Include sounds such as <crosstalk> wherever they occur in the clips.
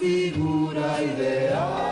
figura ideal.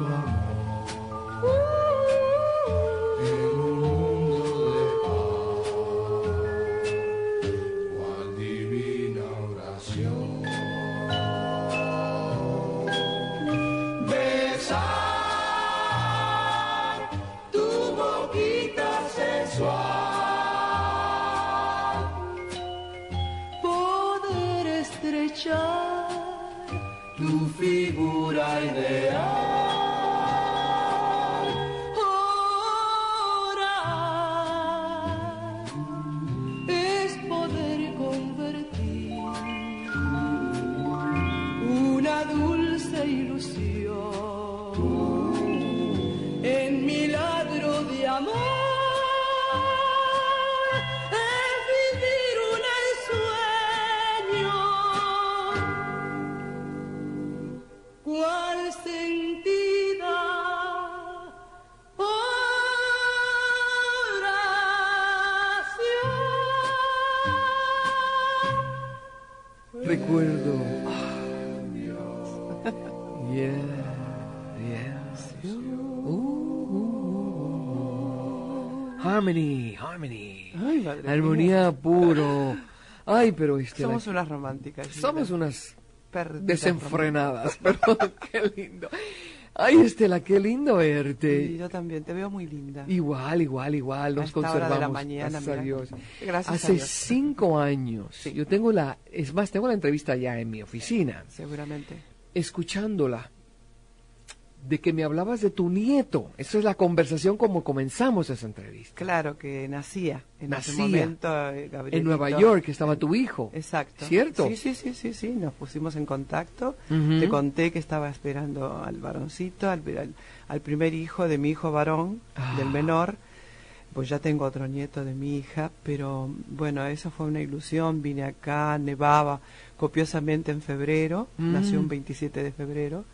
Oh. Armonía puro. Ay, pero este, Somos unas románticas. Somos unas desenfrenadas. <laughs> Perdón, qué lindo. Ay, Estela, qué lindo verte. yo también, te veo muy linda. Igual, igual, igual, nos conservamos. la mañana, gracias a Dios. Gracias Hace cinco años, yo tengo la, es más, tengo la entrevista ya en mi oficina. Seguramente. Escuchándola, de que me hablabas de tu nieto. Esa es la conversación como comenzamos esa entrevista. Claro, que nacía en ese momento. Eh, en Nueva York estaba tu hijo. Exacto. ¿Cierto? Sí, sí, sí, sí, sí. Nos pusimos en contacto. Te conté que estaba esperando al varoncito, al, al, primer hijo de mi hijo varón, ah. del menor. Pues ya tengo otro nieto de mi hija, pero bueno, eso fue una ilusión. Vine acá, nevaba copiosamente en febrero, nació un 27 de febrero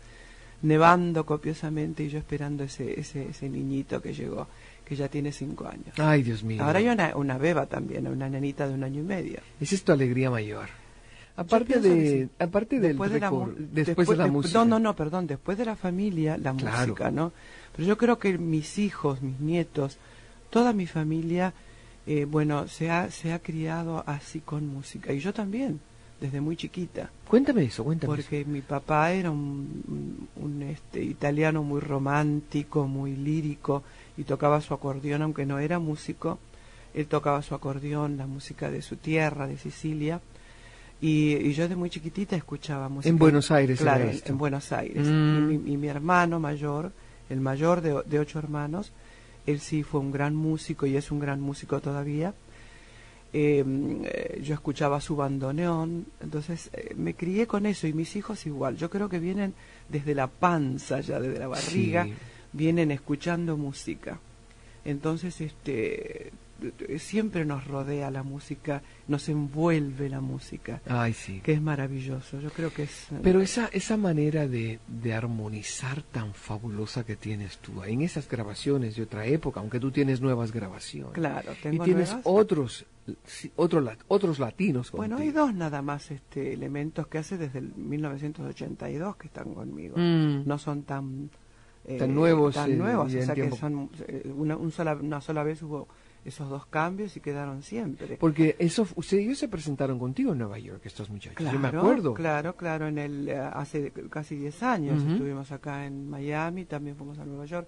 nevando copiosamente y yo esperando ese, ese, ese niñito que llegó, que ya tiene cinco años. Ay, Dios mío. Ahora hay una, una beba también, una nenita de un año y medio. Esa es tu alegría mayor. Aparte de, aparte después, de la, después, de la música. No, no, no, perdón, después de la familia, la música, ¿no? Pero yo creo que mis hijos, mis nietos, toda mi familia, eh, bueno, se ha, se ha criado así con música. Y yo también desde muy chiquita. Cuéntame eso, cuéntame. Porque mi papá era un, un, este, italiano muy romántico, muy lírico y tocaba su acordeón, aunque no era músico. Él tocaba su acordeón, la música de su tierra, de Sicilia. Y, yo de muy chiquitita escuchaba música. En Buenos Aires, claro, en Buenos Aires. Mm. Y, mi, hermano mayor, el mayor de, de ocho hermanos, él sí fue un gran músico y es un gran músico todavía eh, yo escuchaba su bandoneón, entonces eh, me crié con eso y mis hijos igual. Yo creo que vienen desde la panza, ya desde la barriga, vienen escuchando música. Entonces, este, siempre nos rodea la música, nos envuelve la música. Ay, sí. Que es maravilloso, yo creo que es... Eh, Pero esa, esa manera de, de armonizar tan fabulosa que tienes tú, en esas grabaciones de otra época, aunque tú tienes nuevas grabaciones. Claro, tengo Y tienes otros otros latinos. Bueno, hay dos nada más este, elementos que hace desde el 1982 que están conmigo. Mm. No son tan... Eh, tan nuevos. Tan nuevos, o sea que son, eh, una, un sola, una sola vez hubo esos dos cambios y quedaron siempre. Porque eso, usted, ellos se presentaron contigo en Nueva York, estos muchachos. Claro, Yo me acuerdo. Claro, claro, en el, eh, hace casi 10 años estuvimos acá en Miami, también fuimos a Nueva York.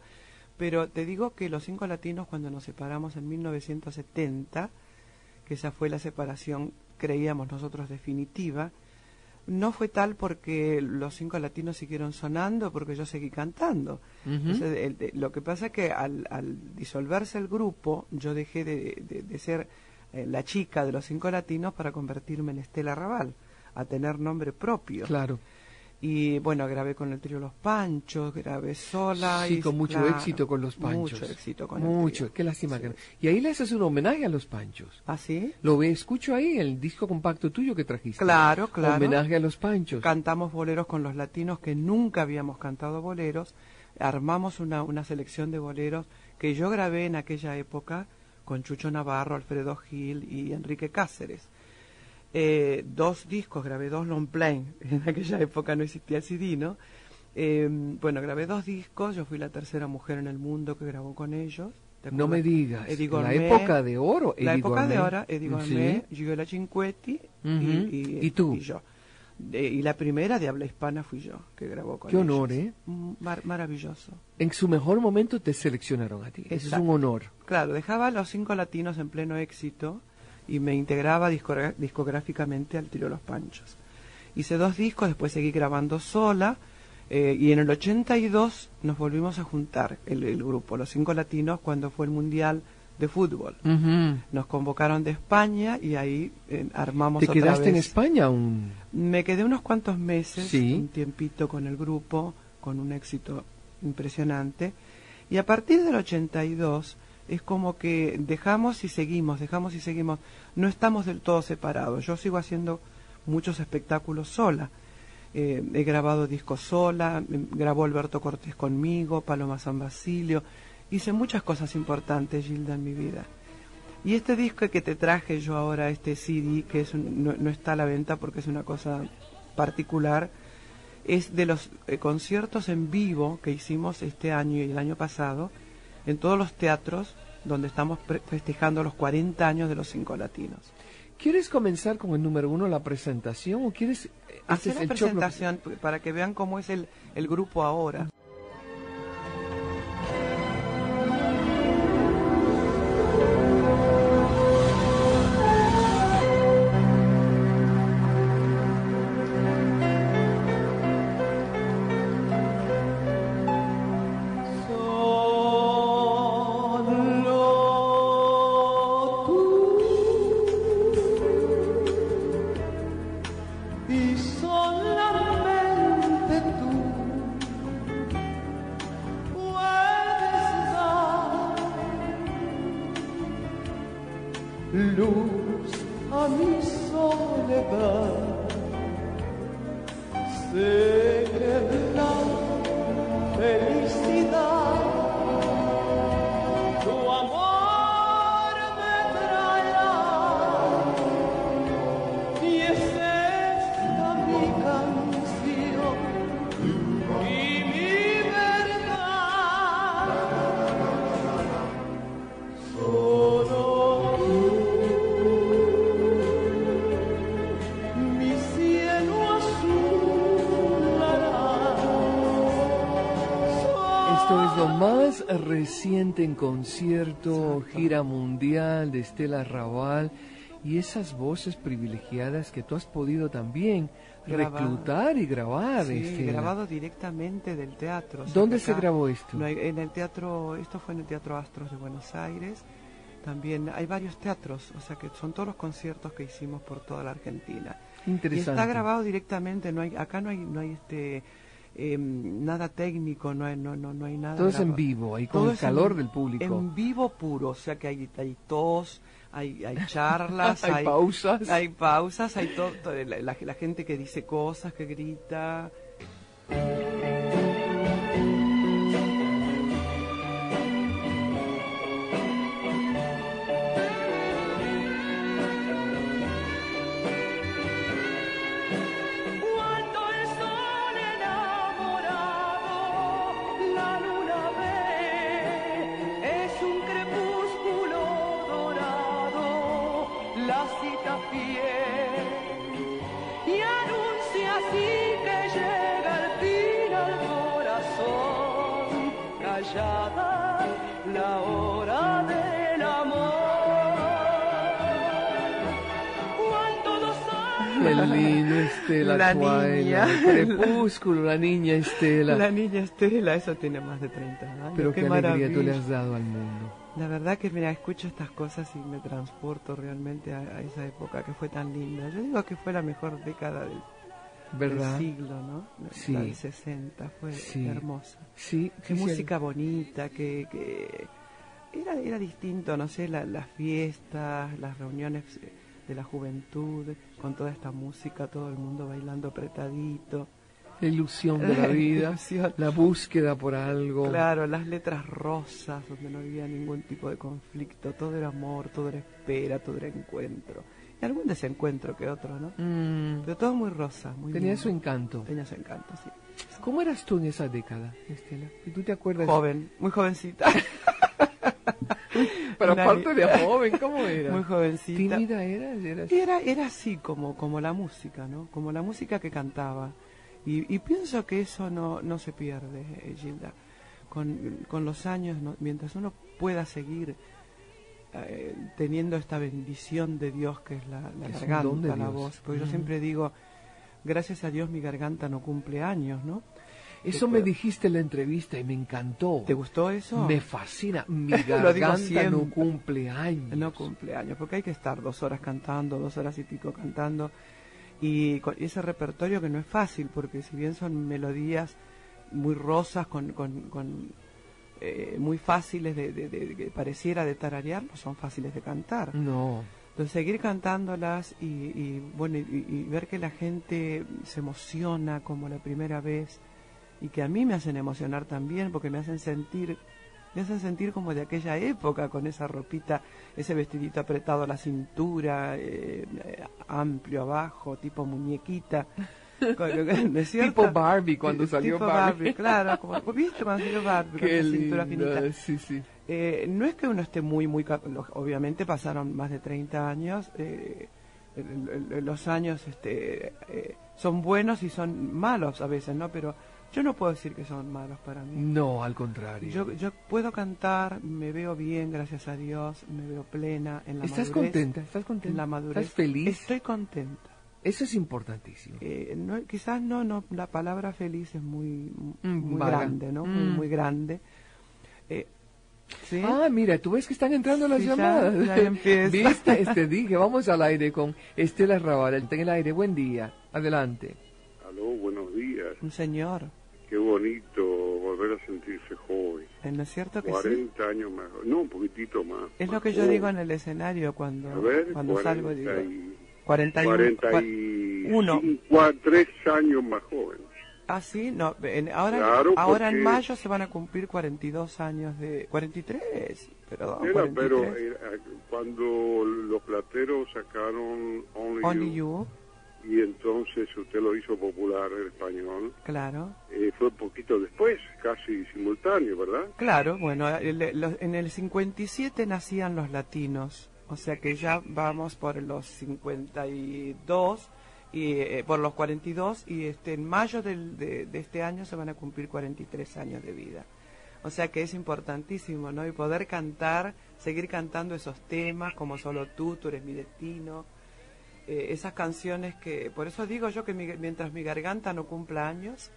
Pero te digo que los cinco latinos, cuando nos separamos en 1970, que esa fue la separación, creíamos nosotros, definitiva, no fue tal porque los cinco latinos siguieron sonando, porque yo seguí cantando. lo que pasa es que al, disolverse el grupo, yo dejé de, ser eh, la chica de los cinco latinos para convertirme en Estela Raval, a tener nombre propio. Claro. Y bueno, grabé con el trío Los Panchos, grabé sola. Sí, con mucho éxito con Los Panchos. Mucho éxito con Mucho, el qué lástima que Y ahí le haces un homenaje a Los Panchos. ¿Ah, sí? Lo ve, escucho ahí, el disco compacto tuyo que trajiste. Claro, claro. Homenaje a Los Panchos. Cantamos boleros con los latinos que nunca habíamos cantado boleros. Armamos una, una selección de boleros que yo grabé en aquella época con Chucho Navarro, Alfredo Gil y Enrique Cáceres eh, dos discos, grabé dos long play, <laughs> en aquella época no existía el CD, ¿no? Eh, bueno, grabé dos discos, yo fui la tercera mujer en el mundo que grabó con ellos. No me digas, la época de oro. la época de oro, Eddie Gourmet, ¿Sí? Giola Cinquetti y, tú? Y yo. y la primera de habla hispana fui yo, que grabó con Qué ellos. honor, ¿eh? Mm, maravilloso. En su mejor momento te seleccionaron a ti. Eso es un honor. Claro, dejaba a los cinco latinos en pleno éxito y me integraba discográficamente al tiro Los Panchos. Hice dos discos, después seguí grabando sola eh, y en el 82 nos volvimos a juntar el, grupo, los cinco latinos, cuando fue el Mundial de Fútbol. Nos convocaron de España y ahí eh, armamos ¿Te quedaste en España aún? Me quedé unos cuantos meses, un tiempito con el grupo, con un éxito impresionante. Y a partir del 82 es como que dejamos y seguimos, dejamos y seguimos. No estamos del todo separados. Yo sigo haciendo muchos espectáculos sola. Eh, he grabado discos sola, em, grabó Alberto Cortés conmigo, Paloma San Basilio. Hice muchas cosas importantes, Gilda, en mi vida. Y este disco que te traje yo ahora, este CD, que es no, está a la venta porque es una cosa particular, es de los eh, conciertos en vivo que hicimos este año y el año pasado en todos los teatros donde estamos festejando los 40 años de los cinco latinos. ¿Quieres comenzar con el número uno, la presentación, o quieres eh, hacer la presentación para que vean cómo es el, el grupo ahora? Reciente en concierto, gira mundial de Estela Raval y esas voces privilegiadas que tú has podido también reclutar y grabar. Sí, grabado directamente del teatro. ¿Dónde se grabó esto? en el teatro, esto fue en el Teatro Astros de Buenos Aires. también. Hay varios teatros, o sea que son todos los conciertos que hicimos por toda la Argentina. Interesante. Y está grabado directamente, no hay, acá no hay, no hay este em, nada técnico, no hay, no, no, no hay nada. Todo es en vivo, ahí con Todo el en- calor del público. En vivo puro, o sea que hay, hay tos, hay, hay charlas, <laughs> Hay pausas. hay pausas, hay todo, todo- la, la- la gente que dice cosas, que grita. La Twilight. niña. Crepúsculo, la niña Estela. La niña Estela, eso tiene más de 30 años. Pero qué, maravilla. tú le has dado al mundo. La verdad que, mira, escucho estas cosas y me transporto realmente a, a esa época que fue tan linda. Yo digo que fue la mejor década del, siglo, ¿no? Sí. La del 60, fue Sí. hermosa. Sí, Qué sí, música bonita, que, que era, era distinto, no sé, la- las fiestas, las reuniones eh, de la juventud, con toda esta música, todo el mundo bailando apretadito. La ilusión de la vida, la búsqueda por algo. Claro, las letras rosas, donde no había ningún tipo de conflicto, todo era amor, todo era espera, todo era encuentro. Y algún desencuentro que otro, ¿no? Mm, Pero todo muy rosa, muy tenía lindo. su encanto. Tenía su encanto, sí. ¿Cómo eras tú en esa década, Estela? ¿Y tú te acuerdas? Joven, muy jovencita. <laughs> Pero Una aparte de joven, ¿cómo era? muy jovencita. ¿Tímida. Y era, era así como, como la música, ¿no? Como la música que cantaba. Y, y pienso que eso no, no se pierde, eh, Gilda. Con, con los años, ¿no? mientras uno pueda seguir eh, teniendo esta bendición de Dios que es la, la Es un garganta, la voz. Porque Mm. yo siempre digo, gracias a Dios mi garganta no cumple años, ¿no? Eso me dijiste en la entrevista y me encantó. ¿Te gustó eso? Me fascina. <laughs> Mi garganta no cumple años. No cumpleaños, porque hay que estar dos horas cantando, dos horas y pico cantando. Y con ese repertorio que no es fácil, porque si bien son melodías muy rosas, con, con, con, eh, muy fáciles de, de- de- pareciera de tararear, no son fáciles de cantar. No. Entonces seguir cantándolas y, y, bueno y, y ver que la gente se emociona como la primera vez y que a mí me hacen emocionar también porque me hacen sentir me hacen sentir como de aquella época con esa ropita ese vestidito apretado a la cintura eh, amplio abajo tipo muñequita <laughs> Con- ¿no es cierto? Tipo Barbie cuando Sí, salió tipo Barbie. <laughs> claro como viste cuando salió Barbie con Qué esa cintura finita linda. Sí, sí. eh, no es que uno esté muy, muy... Obviamente pasaron más de 30 años. eh, los años este, eh, son buenos y son malos a veces, ¿no? Pero yo no puedo decir que son malos para mí. No, al contrario. Yo, yo puedo cantar, me veo bien, gracias a Dios, me veo plena en la ¿Estás madurez. contenta? ¿Estás contenta? En la madurez. ¿Estás feliz? Estoy contenta. Eso es importantísimo. Eh, no, quizás no, no, la palabra feliz es muy, Mm, muy vaga. grande, ¿no? Mm. Muy, muy grande. Eh, ¿sí? Ah, mira, tú ves que están entrando las Sí, ya- llamadas. ya empieza. ¿Viste? <laughs> Este, dije, vamos al aire con Estela Raval. Está en el aire. Buen día. Adelante. Aló, buenos días. Un señor. Qué bonito volver a sentirse joven. ¿eh, ¿No es cierto que sí? 40 años más. No, un poquitito más. Es lo más que yo joven. digo en el escenario cuando, ver, cuando 40 salgo. Digo, y- 41. 41. Uno. tres años más joven. Ah, sí, no. en- ahora Claro, ahora en mayo se van a cumplir 42 años de. 43. Perdón, Era, 43. pero era- cuando los plateros sacaron Only, Only You, You, y entonces usted lo hizo popular en español, claro. eh, fue poquito después, casi simultáneo, ¿verdad? Claro, bueno, el- los- en el 57 nacían los latinos, o sea que ya vamos por los 52 y eh, por los 42 y este en mayo del- de, de este año se van a cumplir 43 años de vida. O sea que es importantísimo, ¿no? Y poder cantar, seguir cantando esos temas como solo tú, tú eres mi destino, eh, esas canciones que, por eso digo yo que mi- mientras mi garganta no cumpla años,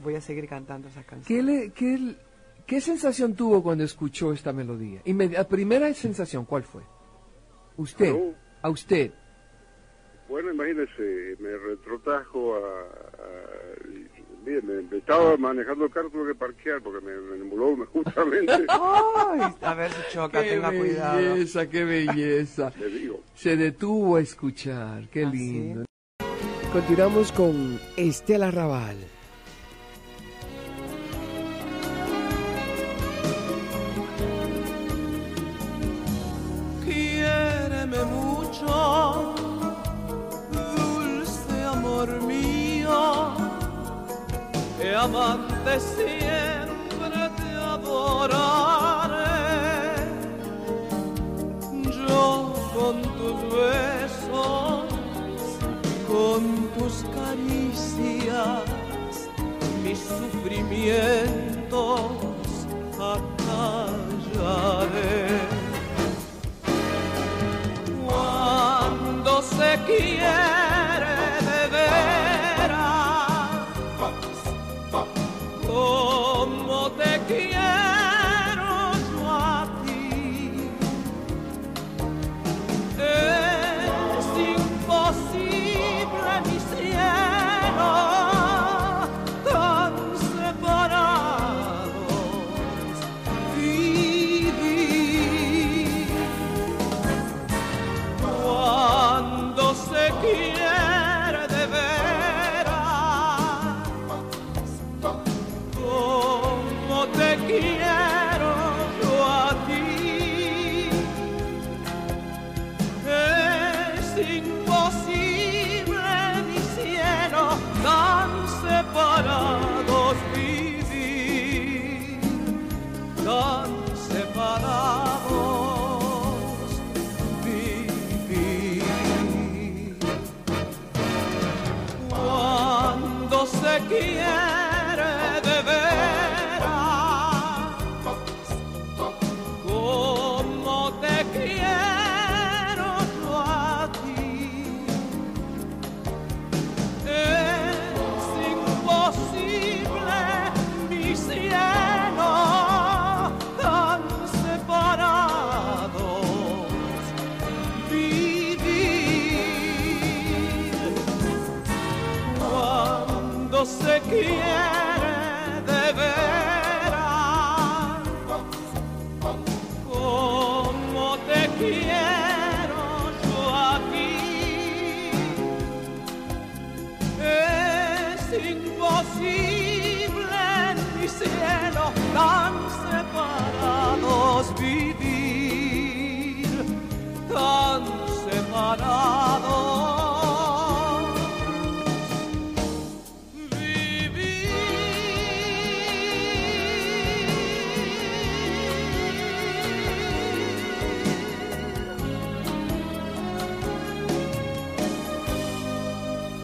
voy a seguir cantando esas canciones. ¿Qué, le, qué, ¿Qué sensación tuvo cuando escuchó esta melodía? La primera sensación, ¿cuál fue? Usted, Aló. a usted. Bueno, imagínese, me retrotrajo a... a- bien, me, me estaba manejando el carro, tuve que parquear porque me, me emuló justamente, <laughs> Ay, a ver si choca, qué tenga cuidado. belleza, qué belleza. <laughs> le digo. Se detuvo a escuchar, qué Ah, lindo. Continuamos con Estela Raval. Amante siempre te adoraré. Yo con tus besos, con tus caricias, mis sufrimientos acallaré. Cuando se quiere se se